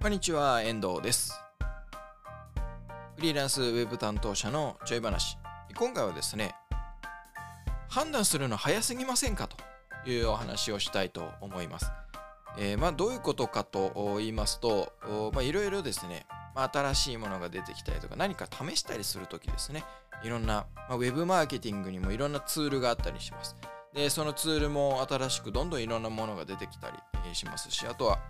こんにちは、遠藤です。フリーランスウェブ担当者のちょい話。今回はですね、判断するの早すぎませんかというお話をしたいと思います。えーまあ、どういうことかと言いますと、いろいろですね、まあ、新しいものが出てきたりとか、何か試したりするときですね、いろんな、まあ、ウェブマーケティングにもいろんなツールがあったりします。で、そのツールも新しくどんどんいろんなものが出てきたりしますし、あとは、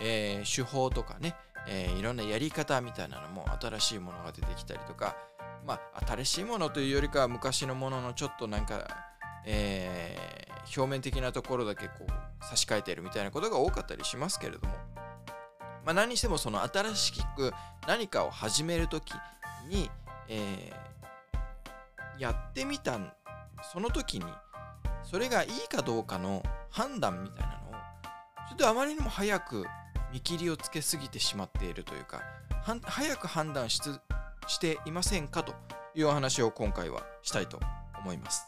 えー手法とかね、えーいろんなやり方みたいなのも新しいものが出てきたりとか、まあ、新しいものというよりかは昔のもののちょっとなんか、えー表面的なところだけこう差し替えてるみたいなことが多かったりしますけれども、まあ、何にしてもその新しく何かを始めるときに、えやってみたその時にそれがいいかどうかの判断みたいなのをちょっとあまりにも早く見切りをつけすぎてしまっているというかはん早く判断ししていませんかというお話を今回はしたいと思います。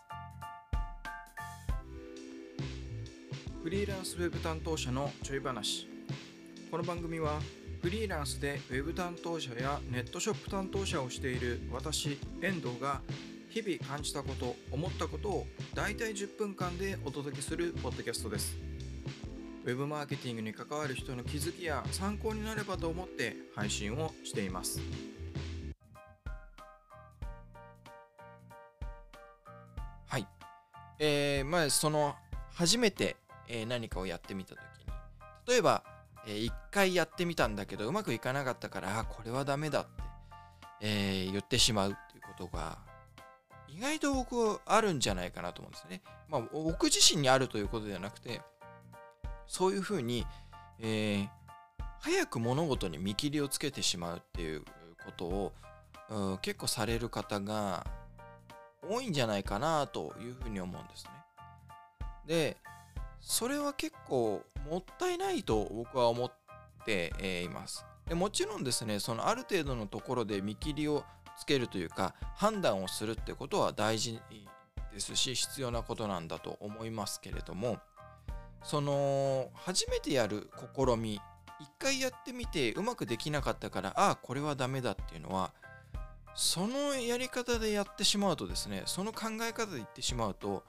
フリーランスウェブ担当者のちょい話。この番組はフリーランスでウェブ担当者やネットショップ担当者をしている私遠藤が日々感じたこと思ったことを大体10分間でお届けするポッドキャストです。ウェブマーケティングに関わる人の気づきや参考になればと思って配信をしていますはいえー、まあその初めて、えー何かをやってみた時に例えば、え1回やってみたんだけどうまくいかなかったからあこれはダメだって、えー言ってしまうっていうことが意外と僕あるんじゃないかなと思うんですね。まあ僕自身にあるということではなくてそういうふうに、えー早く物事に見切りをつけてしまうっていうことを、うん結構される方が多いんじゃないかなというふうに思うんですね。で、それは結構もったいないと僕は思って、います。でもちろんですね、そのある程度のところで見切りをつけるというか判断をするってことは大事ですし必要なことなんだと思いますけれどもその初めてやる試み一回やってみてうまくできなかったからああこれはダメだっていうのはそのやり方でやってしまうとですねその考え方で言ってしまうと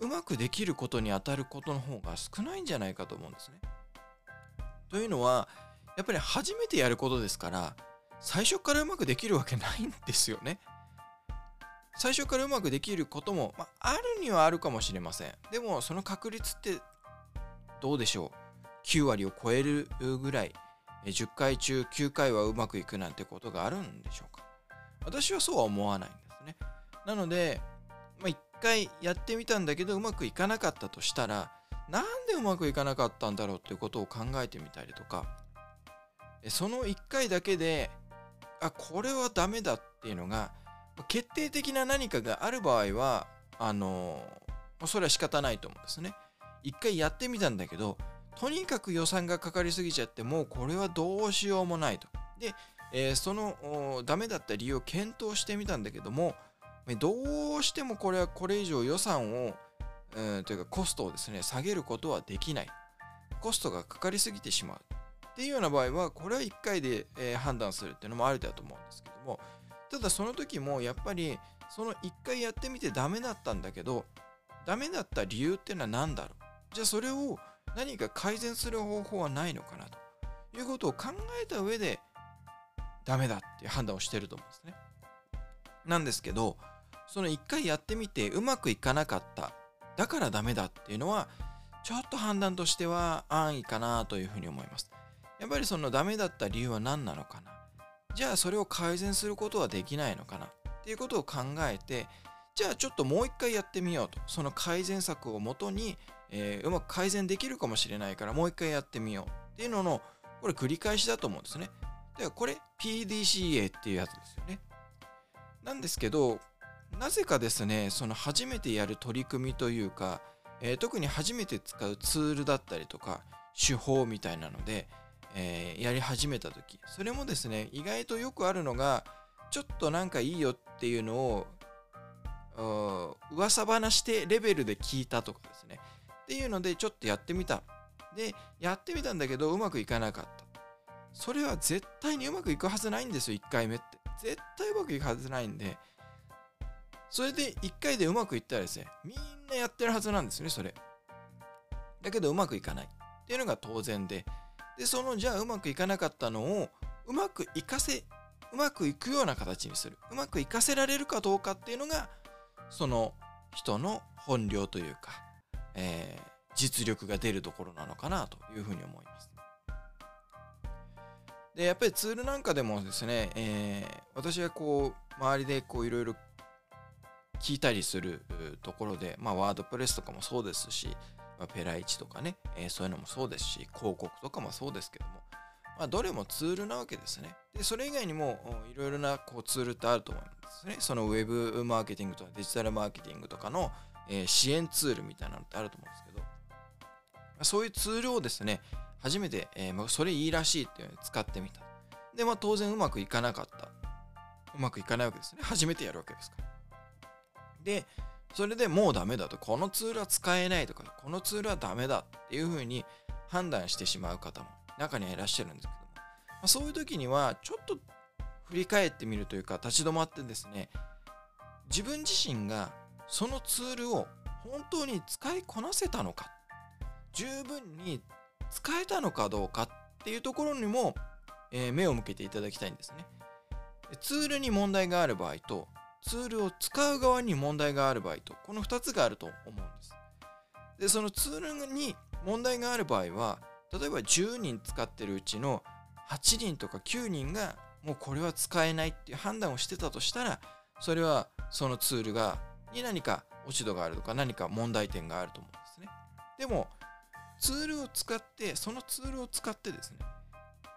うまくできることに当たることの方が少ないんじゃないかと思うんですね。というのはやっぱり初めてやることですから最初からうまくできるわけないんですよね。最初からうまくできることも、まあ、あるにはあるかもしれません。でもその確率ってどうでしょう ?9 割を超えるぐらい、10回中9回はうまくいくなんてことがあるんでしょうか？私はそうは思わないんですね。なので、まあ、1回やってみたんだけどうまくいかなかったとしたらなんでうまくいかなかったんだろうっていうことを考えてみたりとかその1回だけであこれはダメだっていうのが決定的な何かがある場合はあのそれは仕方ないと思うんですね。一回やってみたんだけどとにかく予算がかかりすぎちゃってもうこれはどうしようもないと。で、えーそのダメだった理由を検討してみたんだけどもどうしてもこれはこれ以上予算を、うん、というかコストをですね下げることはできない。コストがかかりすぎてしまう。っていうような場合はこれは1回で、判断するっていうのもありだと思うんですけどもただその時もやっぱりその1回やってみてダメだったんだけどダメだった理由っていうのは何だろう？じゃあそれを何か改善する方法はないのかなと。いうことを考えた上でダメだっていう判断をしてると思うんですね。なんですけどその1回やってみてうまくいかなかっただからダメだっていうのはちょっと判断としては安易かなというふうに思います。やっぱりそのダメだった理由は何なのかな？じゃあそれを改善することはできないのかな？っていうことを考えてじゃあちょっともう一回やってみようと。その改善策をもとに、えーうまく改善できるかもしれないからもう一回やってみよう。っていうののこれ繰り返しだと思うんですね。だからこれ PDCA っていうやつですよね。なんですけどなぜかですねその初めてやる取り組みというか、えー特に初めて使うツールだったりとか手法みたいなので、えーやり始めた時。それもですね意外とよくあるのがちょっとなんかいいよっていうのをう噂話でレベルで聞いたとかですね。っていうのでちょっとやってみた。でやってみたんだけどうまくいかなかった。それは絶対にうまくいくはずないんですよ、1回目って。絶対うまくいくはずないんで、それで1回でうまくいったらですね、みんなやってるはずなんですね、それ。だけどうまくいかない。っていうのが当然で、で、そのじゃあうまくいかなかったのをうまくいかせ、うまくいくような形にする。うまくいかせられるかどうかっていうのが、その人の本領というか、えー、実力が出るところなのかなというふうに思います。で、やっぱりツールなんかでもですね、えー、私がこう、周りでこういろいろ聞いたりするところで、まあ、ワードプレスとかもそうですし、まあ、ペライチとかね、えー、そういうのもそうですし、広告とかもそうですけども、まあ、どれもツールなわけですね。で、それ以外にもいろいろなこうツールってあると思いますね。そのウェブマーケティングとかデジタルマーケティングとかの、えー、支援ツールみたいなのってあると思うんですけど、まあ、そういうツールをですね、初めて、えー、まあ、それいいらしいっていうのに使ってみた。で、まあ当然うまくいかなかった。うまくいかないわけですね。初めてやるわけですから。で、それでもうダメだと、このツールは使えないとか、このツールはダメだっていうふうに判断してしまう方も中にはいらっしゃるんですけども、まあ、そういう時にはちょっと振り返ってみるというか、立ち止まってですね、自分自身がそのツールを本当に使いこなせたのか、十分に使えたのかどうかっていうところにも、えー、目を向けていただきたいんですね。ツールに問題がある場合と、ツールを使う側に問題がある場合と、この2つがあると思うんです。で、そのツールに問題がある場合は、例えば10人使ってるうちの8人とか9人がもうこれは使えないっていう判断をしてたとしたら、それはそのツールがに何か落ち度があるとか何か問題点があると思うんですね。でも、ツールを使って、そのツールを使ってですね、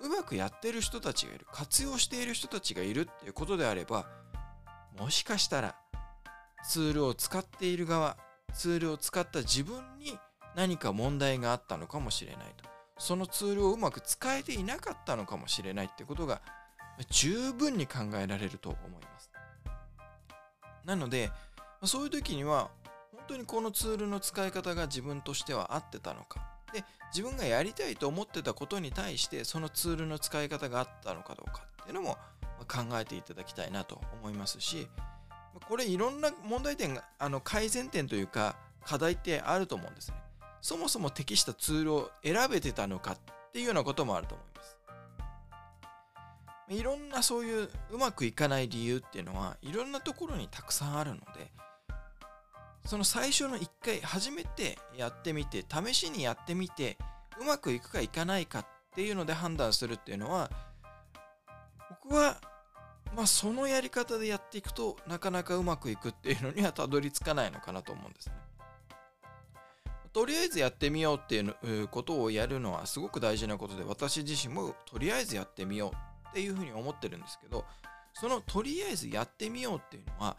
うまくやってる人たちがいる、活用している人たちがいるっていうことであれば、もしかしたらツールを使っている側、ツールを使った自分に何か問題があったのかもしれないと。そのツールをうまく使えていなかったのかもしれないってことが十分に考えられると思います。なので、そういう時には本当にこのツールの使い方が自分としては合ってたのか。で、自分がやりたいと思ってたことに対してそのツールの使い方があったのかどうかっていうのも考えていただきたいなと思いますし、これいろんな問題点が、あの改善点というか課題ってあると思うんですね。そもそも適したツールを選べてたのかっていうようなこともあると思います。いろんなそういううまくいかない理由っていうのはいろんなところにたくさんあるので、その最初の1回初めてやってみて試しにやってみてうまくいくかいかないかっていうので判断するっていうのは僕はまあそのやり方でやっていくとなかなかうまくいくっていうのにはたどり着かないのかなと思うんですね。とりあえずやってみようっていうことをやるのはすごく大事なことで私自身もとりあえずやってみようっていうふうに思ってるんですけどそのとりあえずやってみようっていうのは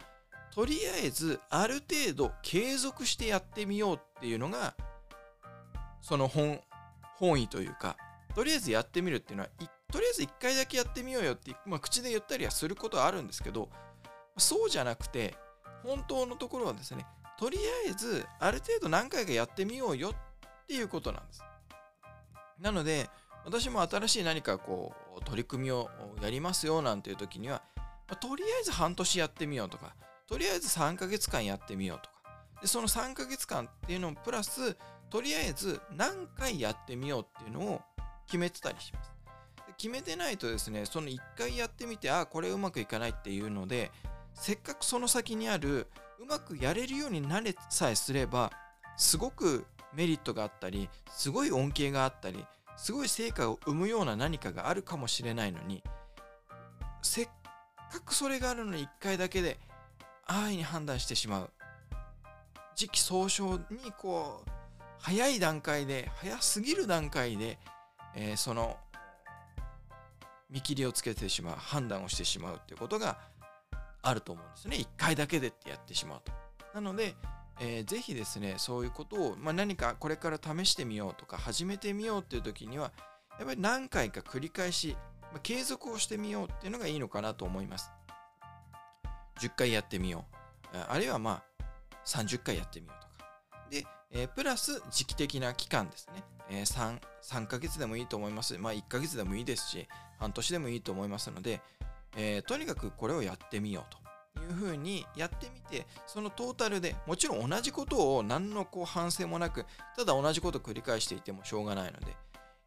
とりあえずある程度継続してやってみようっていうのがその本本意というかとりあえずやってみるっていうのは一とりあえず1回だけやってみようよって、まあ、口で言ったりはすることはあるんですけどそうじゃなくて本当のところはですねとりあえずある程度何回かやってみようよっていうことなんです。なので私も新しい何かこう取り組みをやりますよなんていう時には、とりあえず半年やってみようとかとりあえず3ヶ月間やってみようとかでその3ヶ月間っていうのをプラスとりあえず何回やってみようっていうのを決めてたりします。決めてないとですねその1回やってみてあこれうまくいかないっていうのでせっかくその先にあるうまくやれるようになれさえすればすごくメリットがあったりすごい恩恵があったりすごい成果を生むような何かがあるかもしれないのにせっかくそれがあるのに1回だけで安易に判断してしまう。時期尚早にこう早い段階で早すぎる段階で、えー、その見切りをつけてしまう判断をしてしまうっていうことがあると思うんですね1回だけでってやってしまうとなので、えー、ぜひですねそういうことを、まあ、何かこれから試してみようとか始めてみようっていう時にはやっぱり何回か繰り返し、まあ、継続をしてみようっていうのがいいのかなと思います10回やってみよう。あるいはまあ30回やってみようとか。で、えー、プラス時期的な期間ですね。えー、3, 3ヶ月でもいいと思います。まあ1ヶ月でもいいですし、半年でもいいと思いますので、えー、とにかくこれをやってみようというふうにやってみて、そのトータルでもちろん同じことを何のこう反省もなく、ただ同じことを繰り返していてもしょうがないので、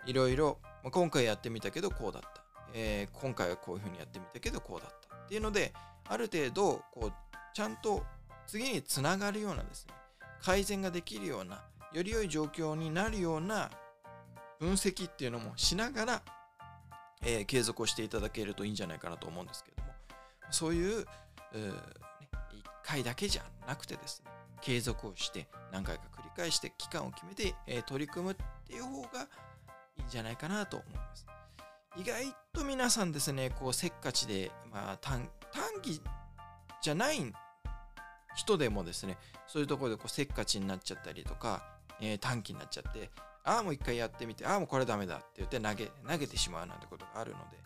いろいろ、まあ、今回やってみたけどこうだった、えー、今回はこういうふうにやってみたけどこうだったっていうので、ある程度こうちゃんと次につながるようなですね、改善ができるような、より良い状況になるような分析っていうのもしながら、えー、継続をしていただけるといいんじゃないかなと思うんですけども、そういう、えー、ね、1回だけじゃなくてですね、継続をして何回か繰り返して期間を決めて、えー、取り組むっていう方がいいんじゃないかなと思います。意外と皆さんですね、こうせっかちで、まあ短期じゃない人でもですね、そういうところでこうせっかちになっちゃったりとか、えー、短期になっちゃって、ああ、もう一回やってみて、ああ、もうこれダメだって言って投げ投げてしまうなんてことがあるので、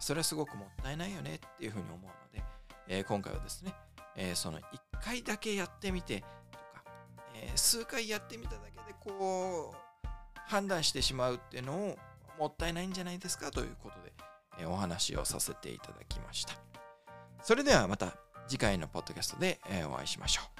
それはすごくもったいないよねっていうふうに思うので、えー、今回はですね、えー、その1回だけやってみてとか、えー、数回やってみただけでこう判断してしまうっていうのをもったいないんじゃないですかということで、えお話をさせていただきました。それではまた次回のポッドキャストでえお会いしましょう。